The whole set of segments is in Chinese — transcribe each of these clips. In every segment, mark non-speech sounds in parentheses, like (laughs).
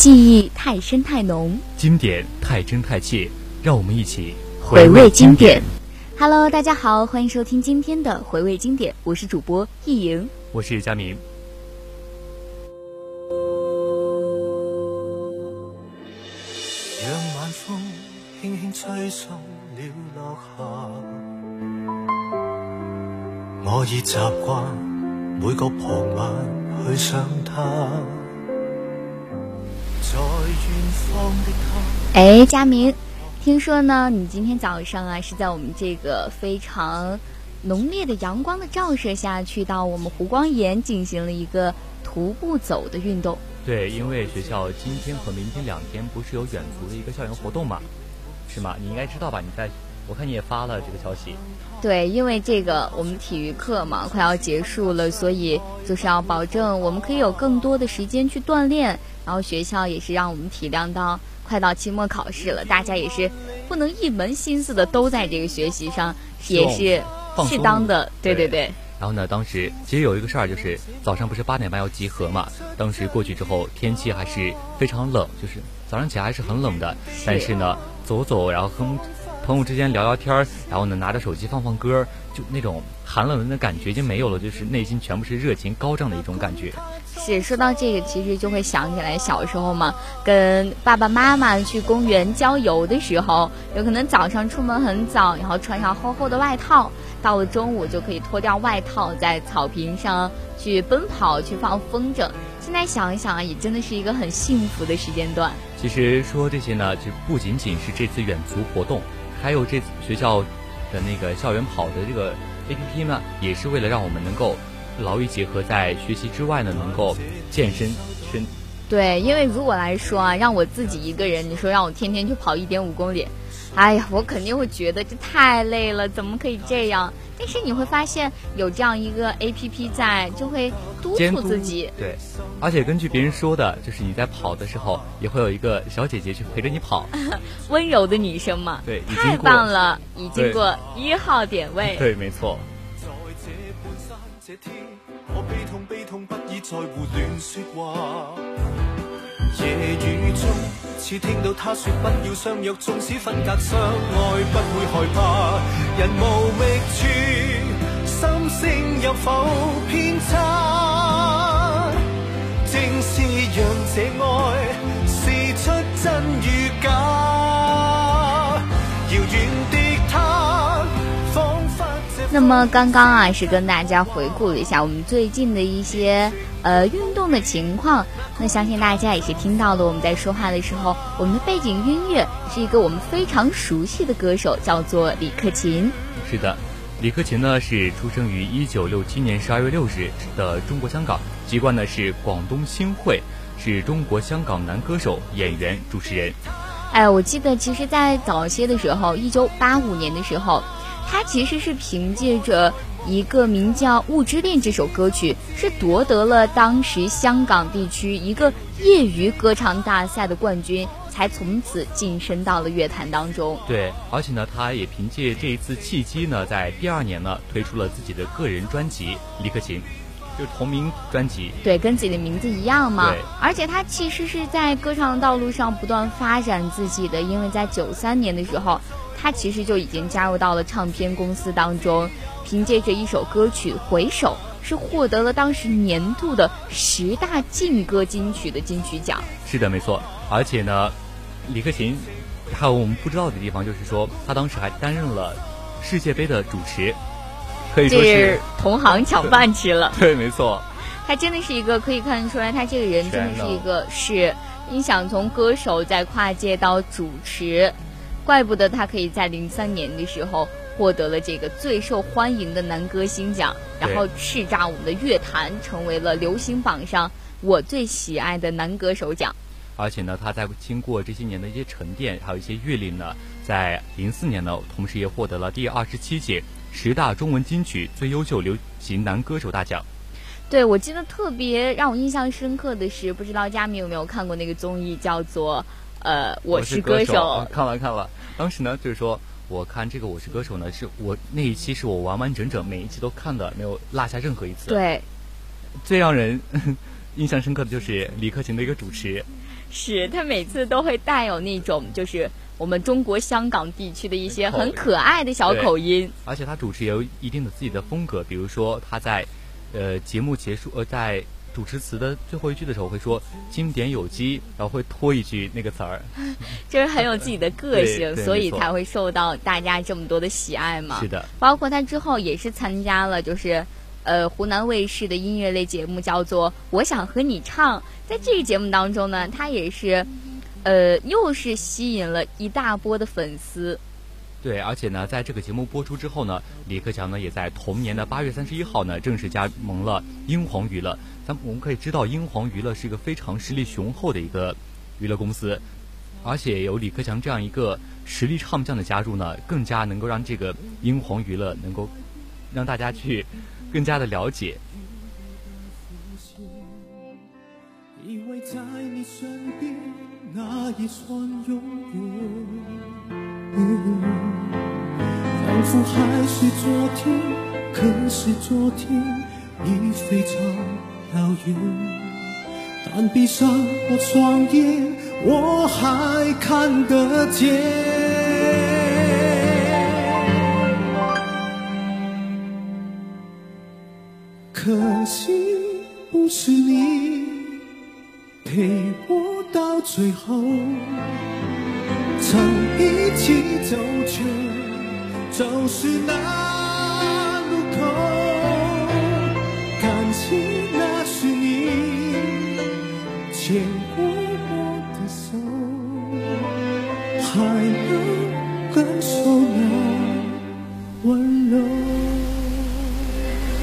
记忆太深太浓，经典太真太切，让我们一起回味经典。Hello，大家好，欢迎收听今天的回味经典，我是主播易莹，我是佳明。哎，佳明，听说呢，你今天早上啊是在我们这个非常浓烈的阳光的照射下去到我们湖光岩进行了一个徒步走的运动。对，因为学校今天和明天两天不是有远足的一个校园活动嘛，是吗？你应该知道吧？你在。我看你也发了这个消息，对，因为这个我们体育课嘛快要结束了，所以就是要保证我们可以有更多的时间去锻炼，然后学校也是让我们体谅到快到期末考试了，大家也是不能一门心思的都在这个学习上，也是适当的，对对对。然后呢，当时其实有一个事儿，就是早上不是八点半要集合嘛，当时过去之后天气还是非常冷，就是早上起来还是很冷的，但是呢走走然后哼。朋友之间聊聊天儿，然后呢，拿着手机放放歌，就那种寒冷的感觉已经没有了，就是内心全部是热情高涨的一种感觉。是说到这个，其实就会想起来小时候嘛，跟爸爸妈妈去公园郊游的时候，有可能早上出门很早，然后穿上厚厚的外套，到了中午就可以脱掉外套，在草坪上去奔跑，去放风筝。现在想一想啊，也真的是一个很幸福的时间段。其实说这些呢，就不仅仅是这次远足活动。还有这次学校的那个校园跑的这个 A P P 呢，也是为了让我们能够劳逸结合，在学习之外呢，能够健身身。对，因为如果来说啊，让我自己一个人，你说让我天天去跑一点五公里。哎呀，我肯定会觉得这太累了，怎么可以这样？但是你会发现有这样一个 A P P 在，就会督促自己。对，而且根据别人说的，就是你在跑的时候，也会有一个小姐姐去陪着你跑，(laughs) 温柔的女生嘛。对，太棒了，已经过一号点位。对，没错。这天，我悲痛悲痛不已，在胡乱说话。夜雨中似听到他说不要相约，纵使分隔相爱，不会害怕。人无觅处，心声有否偏差？正是让这爱试出真与那么刚刚啊，是跟大家回顾了一下我们最近的一些。呃，运动的情况，那相信大家也是听到了。我们在说话的时候，我们的背景音乐是一个我们非常熟悉的歌手，叫做李克勤。是的，李克勤呢是出生于一九六七年十二月六日的中国香港，籍贯呢是广东新会，是中国香港男歌手、演员、主持人。哎，我记得其实，在早些的时候，一九八五年的时候，他其实是凭借着。一个名叫《雾之恋》这首歌曲是夺得了当时香港地区一个业余歌唱大赛的冠军，才从此晋升到了乐坛当中。对，而且呢，他也凭借这一次契机呢，在第二年呢推出了自己的个人专辑《李克勤》，就是同名专辑。对，跟自己的名字一样嘛。对。而且他其实是在歌唱道路上不断发展自己的，因为在九三年的时候，他其实就已经加入到了唱片公司当中。凭借着一首歌曲《回首》，是获得了当时年度的十大劲歌金曲的金曲奖。是的，没错。而且呢，李克勤还有我们不知道的地方，就是说他当时还担任了世界杯的主持，可以说是同行抢饭吃了。(laughs) 对，没错。他真的是一个可以看得出来，他这个人真的是一个是，你想从歌手再跨界到主持，怪不得他可以在零三年的时候。获得了这个最受欢迎的男歌星奖，然后叱咤我们的乐坛，成为了流行榜上我最喜爱的男歌手奖。而且呢，他在经过这些年的一些沉淀，还有一些阅历呢，在零四年呢，同时也获得了第二十七届十大中文金曲最优秀流行男歌手大奖。对，我记得特别让我印象深刻的是，不知道佳明有没有看过那个综艺，叫做呃《我是歌手》。看了看了，当时呢就是说。我看这个《我是歌手》呢，是我那一期是我完完整整每一期都看的，没有落下任何一次。对，最让人 (laughs) 印象深刻的就是李克勤的一个主持，是他每次都会带有那种就是我们中国香港地区的一些很可爱的小口音，而且他主持也有一定的自己的风格，比如说他在呃节目结束呃在。主持词的最后一句的时候会说“经典有机”，然后会拖一句那个词儿，(laughs) 就是很有自己的个性，(laughs) 所以才会受到大家这么多的喜爱嘛。是的，包括他之后也是参加了，就是呃湖南卫视的音乐类节目，叫做《我想和你唱》。在这个节目当中呢，他也是呃又是吸引了一大波的粉丝。对，而且呢，在这个节目播出之后呢，李克强呢也在同年的八月三十一号呢正式加盟了英皇娱乐。我们可以知道，英皇娱乐是一个非常实力雄厚的一个娱乐公司，而且有李克强这样一个实力唱将的加入呢，更加能够让这个英皇娱乐能够让大家去更加的了解。以为在你身边那也算永远。仿佛还是昨天，可是昨天已非常遥远。但闭上我双眼，我还看得见。可惜不是你陪我到最后。曾一起走却走失那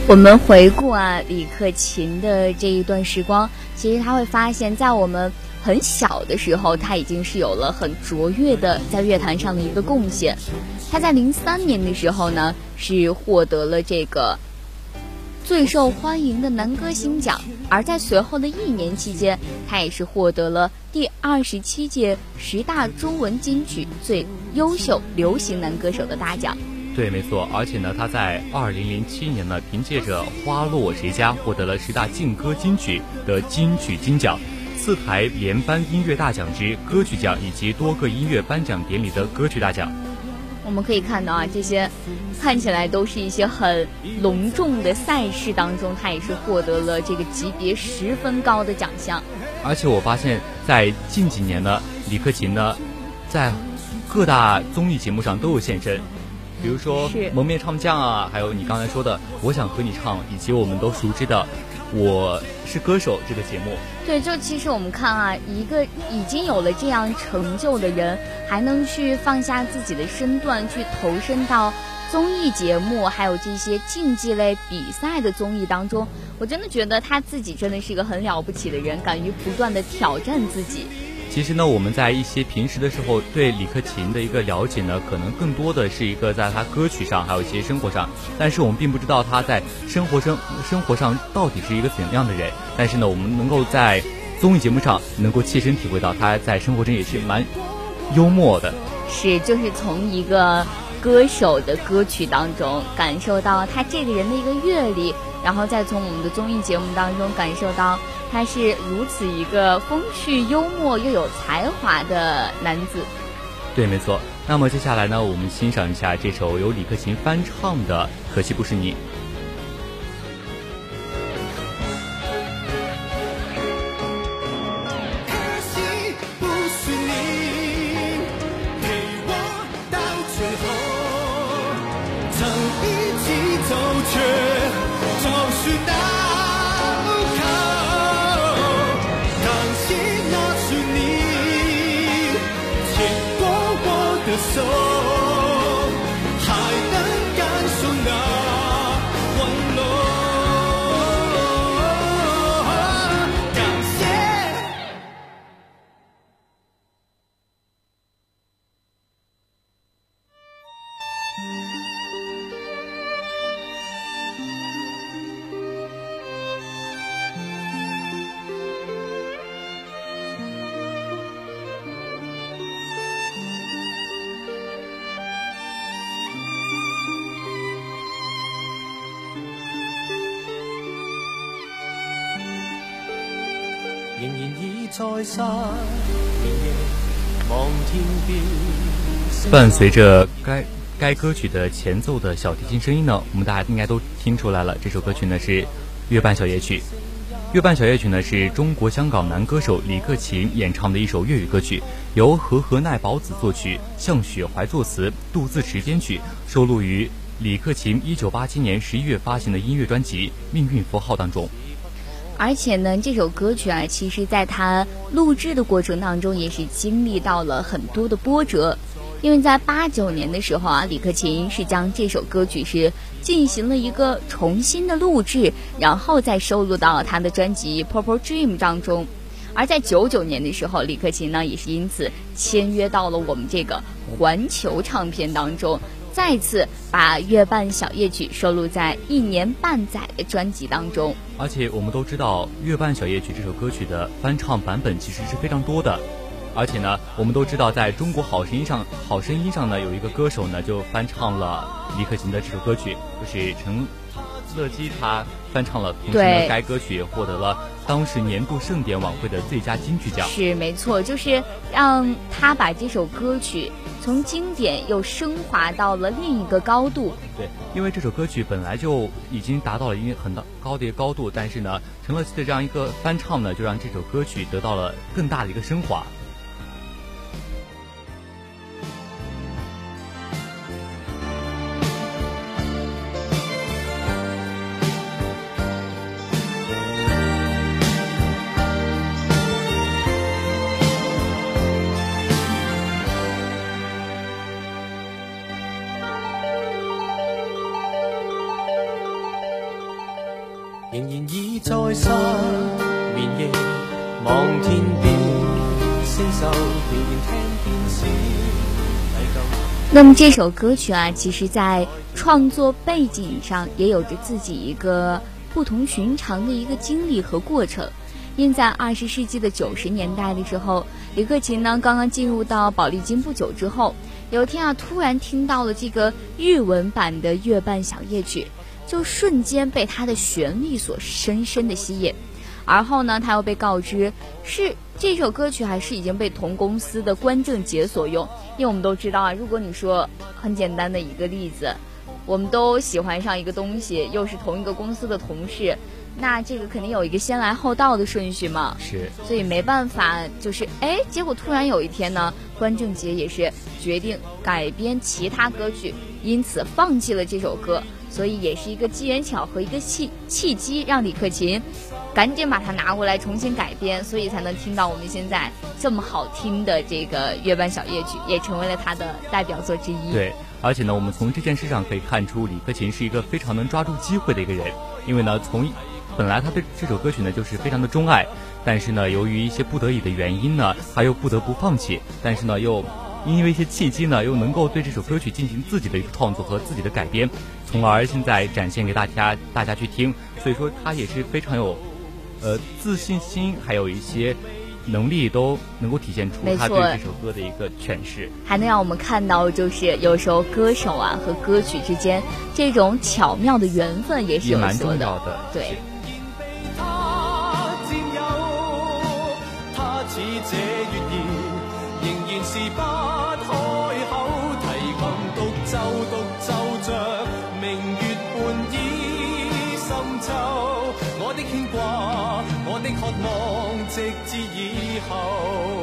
我们回顾啊，李克勤的这一段时光，其实他会发现，在我们。很小的时候，他已经是有了很卓越的在乐坛上的一个贡献。他在零三年的时候呢，是获得了这个最受欢迎的男歌星奖，而在随后的一年期间，他也是获得了第二十七届十大中文金曲最优秀流行男歌手的大奖。对，没错。而且呢，他在二零零七年呢，凭借着《花落谁家》获得了十大劲歌金曲的金曲金奖。四台联颁音乐大奖之歌曲奖，以及多个音乐颁奖典礼的歌曲大奖。我们可以看到啊，这些看起来都是一些很隆重的赛事当中，他也是获得了这个级别十分高的奖项。而且我发现，在近几年呢，李克勤呢，在各大综艺节目上都有现身，比如说《蒙面唱将》啊，还有你刚才说的《我想和你唱》，以及我们都熟知的。我是歌手这个节目，对，就其实我们看啊，一个已经有了这样成就的人，还能去放下自己的身段，去投身到综艺节目，还有这些竞技类比赛的综艺当中，我真的觉得他自己真的是一个很了不起的人，敢于不断的挑战自己。其实呢，我们在一些平时的时候对李克勤的一个了解呢，可能更多的是一个在他歌曲上，还有一些生活上。但是我们并不知道他在生活生生活上到底是一个怎样的人。但是呢，我们能够在综艺节目上能够切身体会到他在生活中也是蛮幽默的。是，就是从一个歌手的歌曲当中感受到他这个人的一个阅历，然后再从我们的综艺节目当中感受到。他是如此一个风趣幽默又有才华的男子，对，没错。那么接下来呢，我们欣赏一下这首由李克勤翻唱的《可惜不是你》。伴随着该该歌曲的前奏的小提琴声音呢，我们大家应该都听出来了，这首歌曲呢是《月半小夜曲》。《月半小夜曲》呢是中国香港男歌手李克勤演唱的一首粤语歌曲，由和和奈保子作曲，向雪怀作词，杜自持编曲，收录于李克勤1987年11月发行的音乐专辑《命运符号》当中。而且呢，这首歌曲啊，其实在他录制的过程当中，也是经历到了很多的波折。因为在八九年的时候啊，李克勤是将这首歌曲是进行了一个重新的录制，然后再收录到他的专辑《Purple Dream》当中。而在九九年的时候，李克勤呢也是因此签约到了我们这个环球唱片当中，再次把《月半小夜曲》收录在一年半载的专辑当中。而且我们都知道，《月半小夜曲》这首歌曲的翻唱版本其实是非常多的。而且呢，我们都知道，在中国好声音上，好声音上呢，有一个歌手呢，就翻唱了李克勤的这首歌曲，就是陈乐基，他翻唱了平时的该歌曲，获得了当时年度盛典晚会的最佳金曲奖。是没错，就是让他把这首歌曲从经典又升华到了另一个高度。对，因为这首歌曲本来就已经达到了一个很高的一个高度，但是呢，陈乐基的这样一个翻唱呢，就让这首歌曲得到了更大的一个升华。那么这首歌曲啊，其实在创作背景上也有着自己一个不同寻常的一个经历和过程。因在二十世纪的九十年代的时候，李克勤呢刚刚进入到宝丽金不久之后，有一天啊，突然听到了这个日文版的《月半小夜曲》，就瞬间被它的旋律所深深的吸引。而后呢，他又被告知是这首歌曲还是已经被同公司的关正杰所用。因为我们都知道啊，如果你说很简单的一个例子，我们都喜欢上一个东西，又是同一个公司的同事，那这个肯定有一个先来后到的顺序嘛。是。所以没办法，就是哎，结果突然有一天呢，关正杰也是决定改编其他歌曲，因此放弃了这首歌。所以也是一个机缘巧合，一个契契机，让李克勤赶紧把它拿过来重新改编，所以才能听到我们现在这么好听的这个《月半小夜曲》，也成为了他的代表作之一。对，而且呢，我们从这件事上可以看出，李克勤是一个非常能抓住机会的一个人。因为呢，从本来他对这首歌曲呢就是非常的钟爱，但是呢，由于一些不得已的原因呢，他又不得不放弃，但是呢，又。因为一些契机呢，又能够对这首歌曲进行自己的一个创作和自己的改编，从而现在展现给大家，大家去听。所以说他也是非常有，呃，自信心，还有一些能力都能够体现出他对这首歌的一个诠释。还能让我们看到，就是有时候歌手啊和歌曲之间这种巧妙的缘分也是有蛮重要的。对。望直至以后。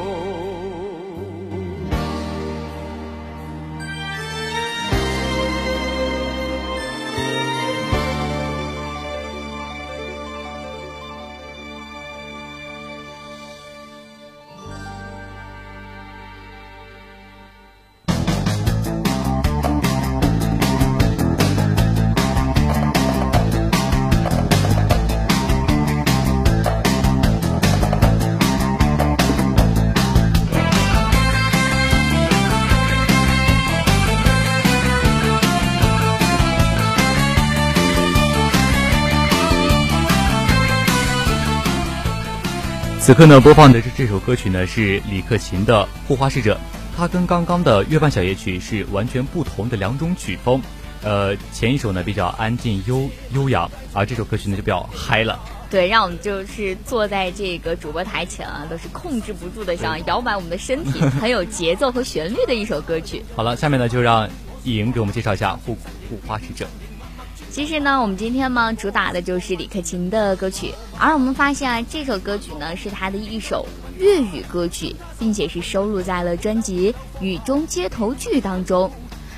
此刻呢，播放的这这首歌曲呢是李克勤的《护花使者》，它跟刚刚的《月半小夜曲》是完全不同的两种曲风。呃，前一首呢比较安静悠悠扬，而这首歌曲呢就比较嗨了。对，让我们就是坐在这个主播台前啊，都是控制不住的想摇摆我们的身体，很有节奏和旋律的一首歌曲。(laughs) 好了，下面呢就让易莹给我们介绍一下《护护花使者》。其实呢，我们今天呢主打的就是李克勤的歌曲，而我们发现啊，这首歌曲呢是他的一首粤语歌曲，并且是收录在了专辑《雨中街头剧》当中。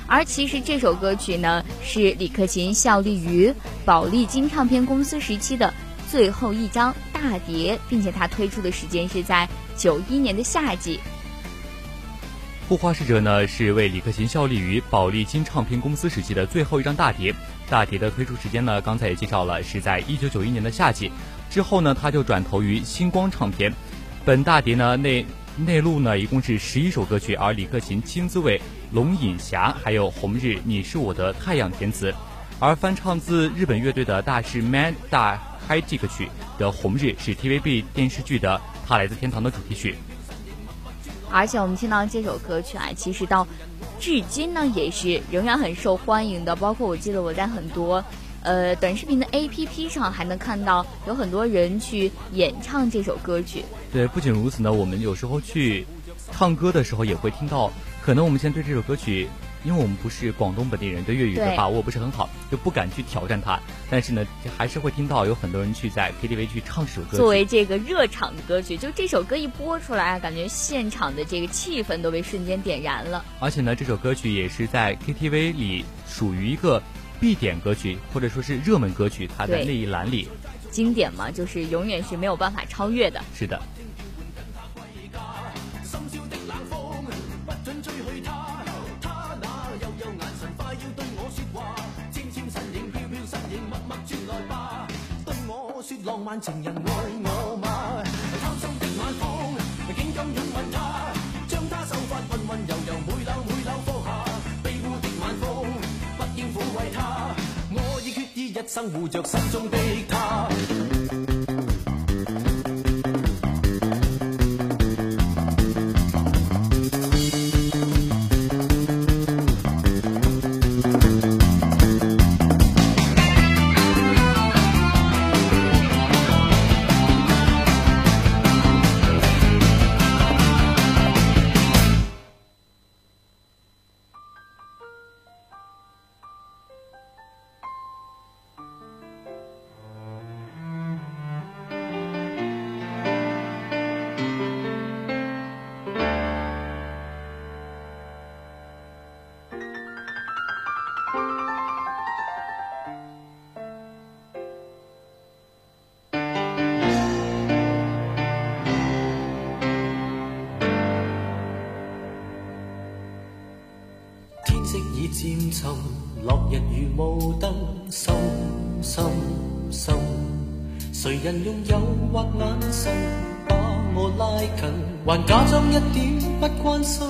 而其实这首歌曲呢，是李克勤效力于宝丽金唱片公司时期的最后一张大碟，并且他推出的时间是在九一年的夏季。《护花使者》呢，是为李克勤效力于宝丽金唱片公司时期的最后一张大碟。大碟的推出时间呢，刚才也介绍了，是在一九九一年的夏季。之后呢，他就转投于星光唱片。本大碟呢内内录呢一共是十一首歌曲，而李克勤亲自为《龙隐侠》还有《红日你是我的太阳》填词，而翻唱自日本乐队的大师 Man 大嗨这个曲的《红日》是 TVB 电视剧的《他来自天堂》的主题曲。而且我们听到这首歌曲啊，其实到至今呢也是仍然很受欢迎的。包括我记得我在很多呃短视频的 APP 上还能看到有很多人去演唱这首歌曲。对，不仅如此呢，我们有时候去唱歌的时候也会听到，可能我们现在对这首歌曲。因为我们不是广东本地人，对粤语的把握不是很好，就不敢去挑战它。但是呢，还是会听到有很多人去在 KTV 去唱这首歌。作为这个热场的歌曲，就这首歌一播出来，感觉现场的这个气氛都被瞬间点燃了。而且呢，这首歌曲也是在 KTV 里属于一个必点歌曲，或者说是热门歌曲，它的那一栏里。经典嘛，就是永远是没有办法超越的。是的。浪漫情人爱我吗？贪心的晚风，竟敢拥吻她，将她秀发温温柔柔，每缕每缕放下。卑污的晚风，不应抚慰她，我已决意一生护着心中的她。落日如雾灯，深深深。谁人用诱惑眼神把我拉近，还假装一点不关心。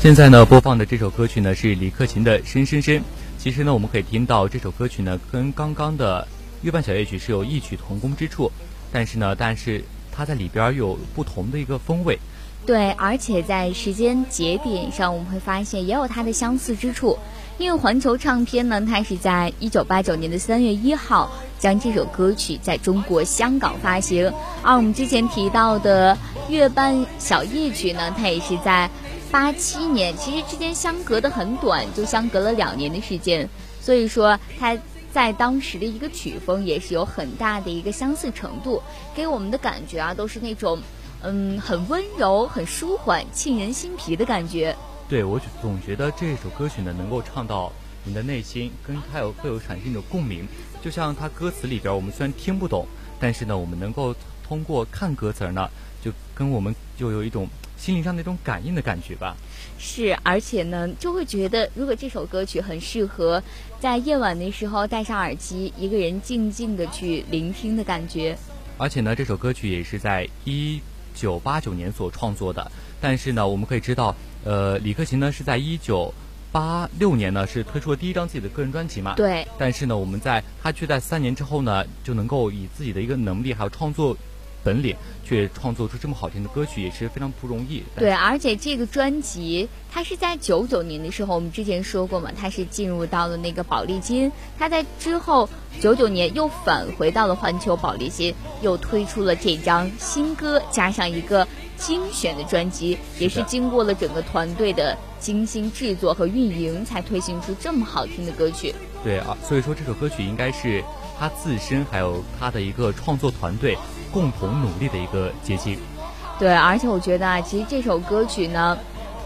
现在呢，播放的这首歌曲呢是李克勤的《深深深》。其实呢，我们可以听到这首歌曲呢跟刚刚的月半小夜曲是有异曲同工之处，但是呢，但是它在里边有不同的一个风味。对，而且在时间节点上，我们会发现也有它的相似之处。因为环球唱片呢，它是在一九八九年的三月一号将这首歌曲在中国香港发行，而我们之前提到的《月半小夜曲》呢，它也是在八七年，其实之间相隔的很短，就相隔了两年的时间，所以说它在当时的一个曲风也是有很大的一个相似程度，给我们的感觉啊，都是那种。嗯，很温柔，很舒缓，沁人心脾的感觉。对我总觉得这首歌曲呢，能够唱到你的内心，跟它有会有产生一种共鸣。就像它歌词里边，我们虽然听不懂，但是呢，我们能够通过看歌词呢，就跟我们就有一种心灵上那种感应的感觉吧。是，而且呢，就会觉得如果这首歌曲很适合在夜晚的时候戴上耳机，一个人静静的去聆听的感觉。而且呢，这首歌曲也是在一。九八九年所创作的，但是呢，我们可以知道，呃，李克勤呢是在一九八六年呢是推出了第一张自己的个人专辑嘛。对。但是呢，我们在他却在三年之后呢，就能够以自己的一个能力还有创作本领，却创作出这么好听的歌曲，也是非常不容易。对，而且这个专辑它是在九九年的时候，我们之前说过嘛，它是进入到了那个宝丽金，它在之后九九年又返回到了环球宝丽金，又推出了这张新歌，加上一个精选的专辑，也是经过了整个团队的精心制作和运营，才推行出这么好听的歌曲。对啊，所以说这首歌曲应该是他自身还有他的一个创作团队共同努力的一个结晶。对，而且我觉得啊，其实这首歌曲呢，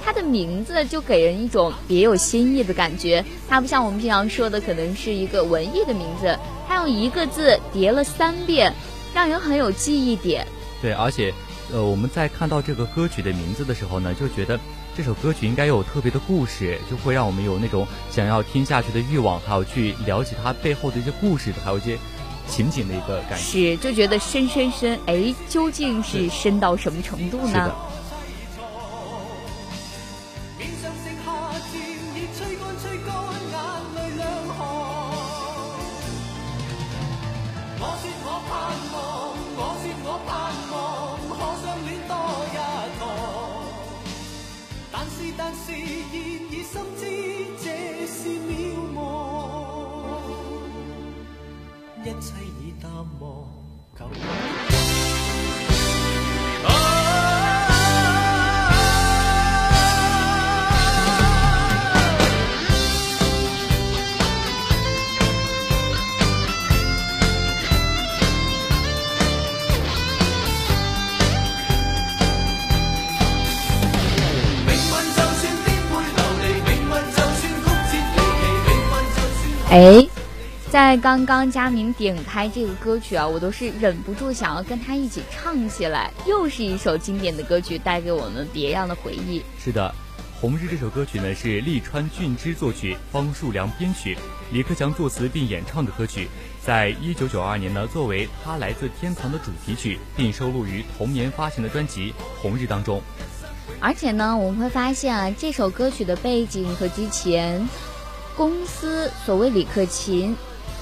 它的名字就给人一种别有新意的感觉。它不像我们平常说的，可能是一个文艺的名字，它用一个字叠了三遍，让人很有记忆点。对，而且，呃，我们在看到这个歌曲的名字的时候呢，就觉得。这首歌曲应该有特别的故事，就会让我们有那种想要听下去的欲望，还有去了解它背后的一些故事，还有一些情景的一个感觉。是，就觉得深深深，哎，究竟是深到什么程度呢？哎，在刚刚佳明点开这个歌曲啊，我都是忍不住想要跟他一起唱起来。又是一首经典的歌曲，带给我们别样的回忆。是的，《红日》这首歌曲呢是利川俊之作曲，方树良编曲，李克强作词并演唱的歌曲，在一九九二年呢作为他来自天堂的主题曲，并收录于同年发行的专辑《红日》当中。而且呢，我们会发现啊，这首歌曲的背景和之前。公司所谓李克勤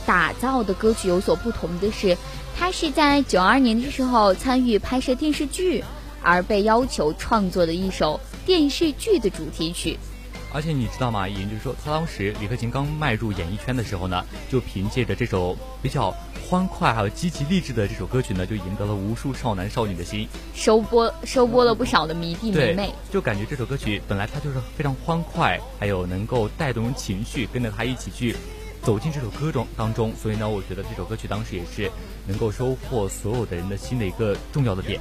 打造的歌曲有所不同的是，他是在九二年的时候参与拍摄电视剧，而被要求创作的一首电视剧的主题曲。而且你知道吗？也就是说，他当时李克勤刚迈入演艺圈的时候呢，就凭借着这首比较欢快还有积极励志的这首歌曲呢，就赢得了无数少男少女的心，收播收播了不少的迷弟迷妹。就感觉这首歌曲本来它就是非常欢快，还有能够带动情绪，跟着他一起去走进这首歌中当中。所以呢，我觉得这首歌曲当时也是能够收获所有的人的心的一个重要的点。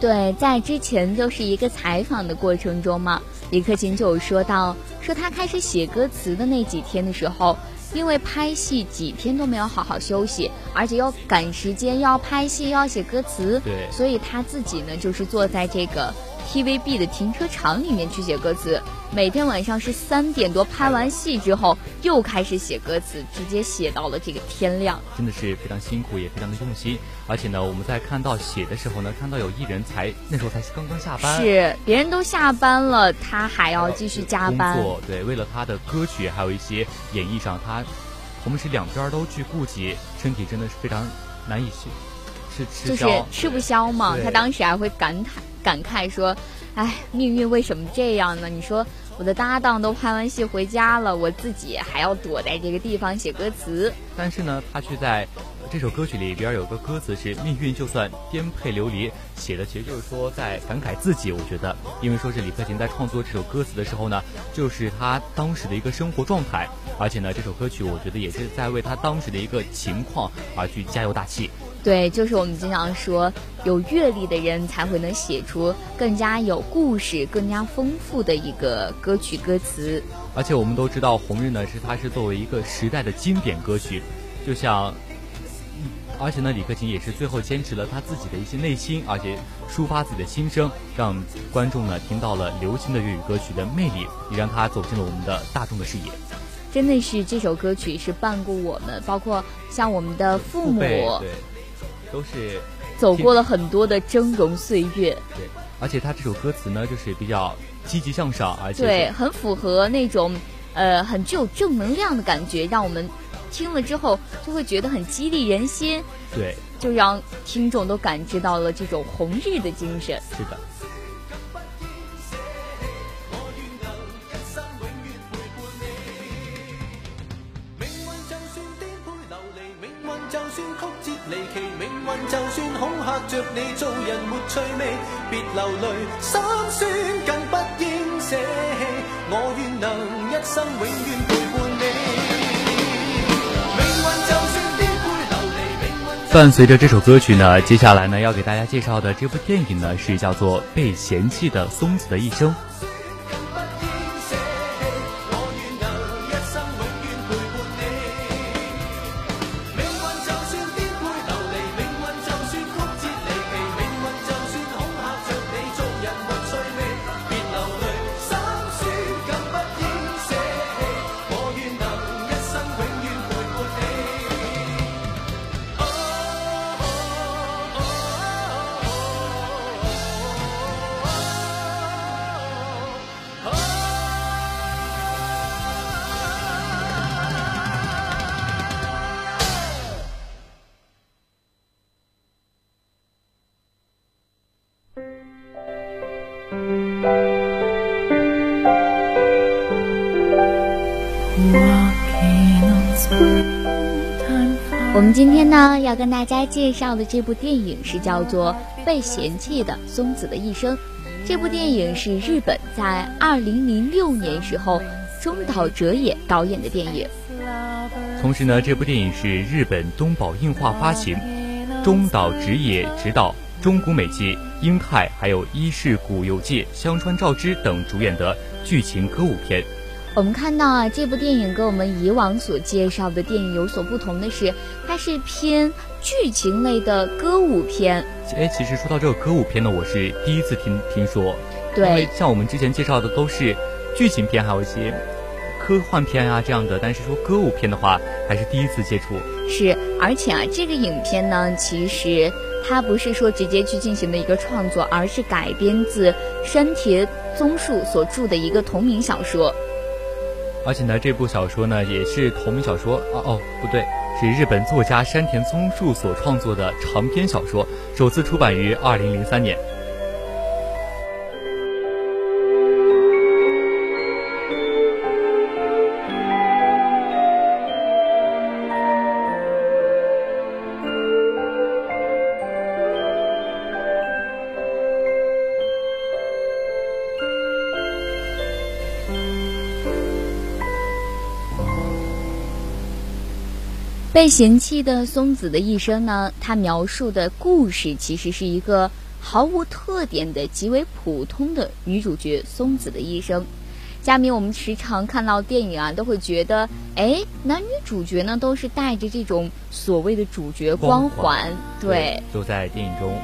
对，在之前就是一个采访的过程中嘛，李克勤就有说到，说他开始写歌词的那几天的时候，因为拍戏几天都没有好好休息，而且要赶时间，要拍戏，要写歌词，对，所以他自己呢就是坐在这个 TVB 的停车场里面去写歌词。每天晚上是三点多拍完戏之后，又开始写歌词，直接写到了这个天亮，真的是非常辛苦，也非常的用心。而且呢，我们在看到写的时候呢，看到有艺人才那时候才刚刚下班，是别人都下班了，他还要继续加班。工作对，为了他的歌曲，还有一些演绎上，他同时两边都去顾及，身体真的是非常难以是吃就是吃不消嘛。他当时还会感慨感慨说：“哎，命运为什么这样呢？你说。”我的搭档都拍完戏回家了，我自己还要躲在这个地方写歌词。但是呢，他却在这首歌曲里边有个歌词是“命运就算颠沛流离”，写的其实就是说在感慨自己。我觉得，因为说是李克勤在创作这首歌词的时候呢，就是他当时的一个生活状态，而且呢，这首歌曲我觉得也是在为他当时的一个情况而去加油打气。对，就是我们经常说，有阅历的人才会能写出更加有故事、更加丰富的一个歌曲歌词。而且我们都知道，《红日》呢是它是作为一个时代的经典歌曲，就像，而且呢，李克勤也是最后坚持了他自己的一些内心，而且抒发自己的心声，让观众呢听到了流行的粤语歌曲的魅力，也让他走进了我们的大众的视野。真的是这首歌曲是伴过我们，包括像我们的父母。都是走过了很多的峥嵘岁月，对，而且他这首歌词呢，就是比较积极向上，而且对，很符合那种呃很具有正能量的感觉，让我们听了之后就会觉得很激励人心。对，就让听众都感知到了这种红日的精神。是的。着你做人没趣味，别流泪，心酸更不应舍弃。我愿能一生永远陪伴你。伴随着这首歌曲呢，接下来呢要给大家介绍的这部电影呢是叫做《被嫌弃的松子的一生》。今天呢要跟大家介绍的这部电影是叫做《被嫌弃的松子的一生》。这部电影是日本在二零零六年时候中岛哲也导演的电影。同时呢，这部电影是日本东宝映画发行，中岛直也执导，中谷美纪、英泰还有伊势谷友介、香川照之等主演的剧情歌舞片。我们看到啊，这部电影跟我们以往所介绍的电影有所不同的是，它是偏剧情类的歌舞片。哎，其实说到这个歌舞片呢，我是第一次听听说。对，因为像我们之前介绍的都是剧情片，还有一些科幻片啊这样的，但是说歌舞片的话，还是第一次接触。是，而且啊，这个影片呢，其实它不是说直接去进行的一个创作，而是改编自山田宗树所著的一个同名小说。而且呢，这部小说呢也是同名小说哦哦，不对，是日本作家山田宗树所创作的长篇小说，首次出版于二零零三年。被嫌弃的松子的一生呢？他描述的故事其实是一个毫无特点的、极为普通的女主角松子的一生。佳明，我们时常看到电影啊，都会觉得，哎，男女主角呢都是带着这种所谓的主角光环，对，都在电影中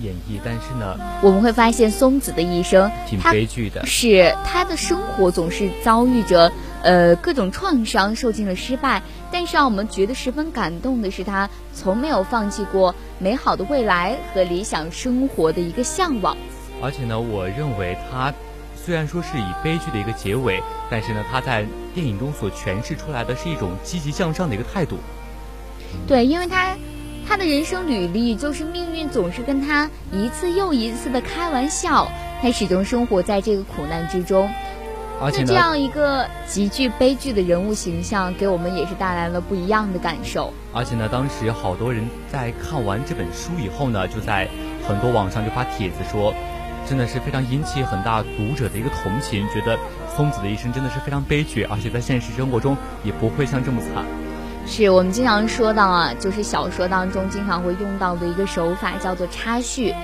演绎。但是呢，我们会发现松子的一生挺悲剧的，是她的生活总是遭遇着。呃，各种创伤，受尽了失败，但是让我们觉得十分感动的是，他从没有放弃过美好的未来和理想生活的一个向往。而且呢，我认为他虽然说是以悲剧的一个结尾，但是呢，他在电影中所诠释出来的是一种积极向上的一个态度。对，因为他他的人生履历就是命运总是跟他一次又一次的开玩笑，他始终生活在这个苦难之中。而且这样一个极具悲剧的人物形象，给我们也是带来了不一样的感受。而且呢，当时好多人在看完这本书以后呢，就在很多网上就发帖子说，真的是非常引起很大读者的一个同情，觉得松子的一生真的是非常悲剧，而且在现实生活中也不会像这么惨。是我们经常说到啊，就是小说当中经常会用到的一个手法，叫做插叙，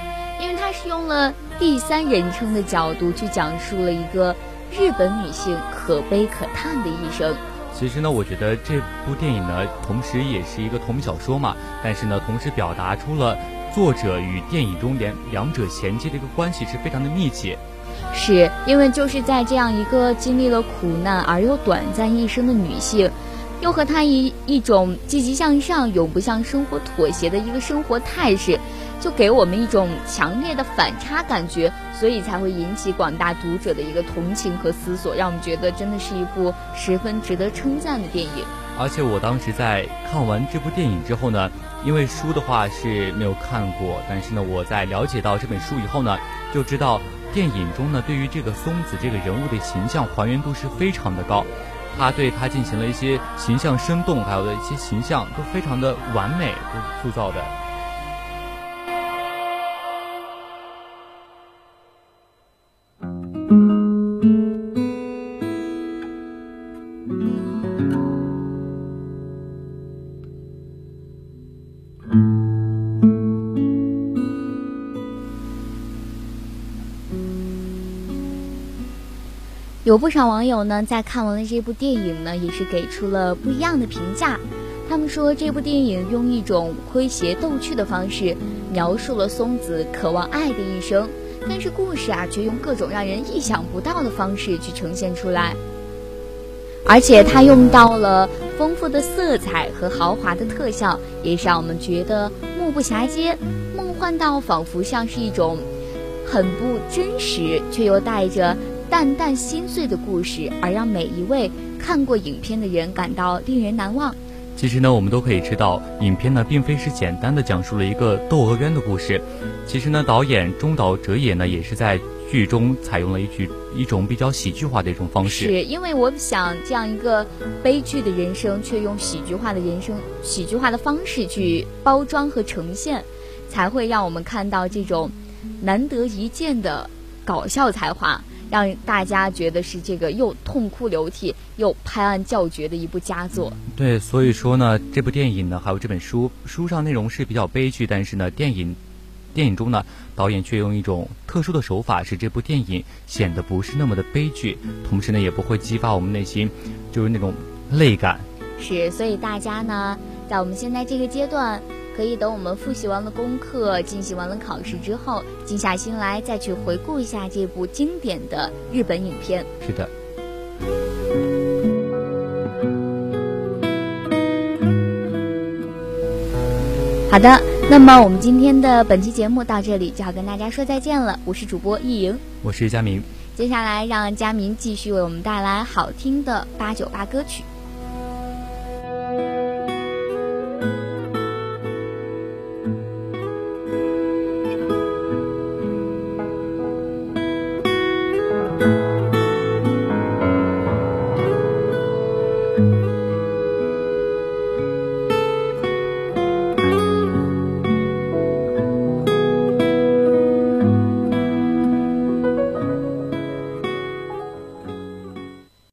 因为它是用了第三人称的角度去讲述了一个。日本女性可悲可叹的一生。其实呢，我觉得这部电影呢，同时也是一个同名小说嘛，但是呢，同时表达出了作者与电影中两两者衔接的一个关系是非常的密切。是因为就是在这样一个经历了苦难而又短暂一生的女性，又和她一一种积极向上、永不向生活妥协的一个生活态势。就给我们一种强烈的反差感觉，所以才会引起广大读者的一个同情和思索，让我们觉得真的是一部十分值得称赞的电影。而且我当时在看完这部电影之后呢，因为书的话是没有看过，但是呢，我在了解到这本书以后呢，就知道电影中呢对于这个松子这个人物的形象还原度是非常的高，他对他进行了一些形象生动，还有的一些形象都非常的完美，都塑造的。有不少网友呢，在看完了这部电影呢，也是给出了不一样的评价。他们说，这部电影用一种诙谐逗趣的方式，描述了松子渴望爱的一生，但是故事啊，却用各种让人意想不到的方式去呈现出来。而且，他用到了丰富的色彩和豪华的特效，也是让我们觉得目不暇接，梦幻到仿佛像是一种很不真实却又带着。淡淡心碎的故事，而让每一位看过影片的人感到令人难忘。其实呢，我们都可以知道，影片呢并非是简单的讲述了一个窦娥冤的故事。其实呢，导演中岛哲也呢也是在剧中采用了一句一种比较喜剧化的一种方式。是因为我想这样一个悲剧的人生，却用喜剧化的人生、喜剧化的方式去包装和呈现，才会让我们看到这种难得一见的搞笑才华。让大家觉得是这个又痛哭流涕又拍案叫绝的一部佳作。对，所以说呢，这部电影呢，还有这本书，书上内容是比较悲剧，但是呢，电影电影中呢，导演却用一种特殊的手法，使这部电影显得不是那么的悲剧，同时呢，也不会激发我们内心就是那种泪感。是，所以大家呢，在我们现在这个阶段。可以等我们复习完了功课，进行完了考试之后，静下心来再去回顾一下这部经典的日本影片。是的。好的，那么我们今天的本期节目到这里就要跟大家说再见了。我是主播易莹，我是佳明。接下来让佳明继续为我们带来好听的八九八歌曲。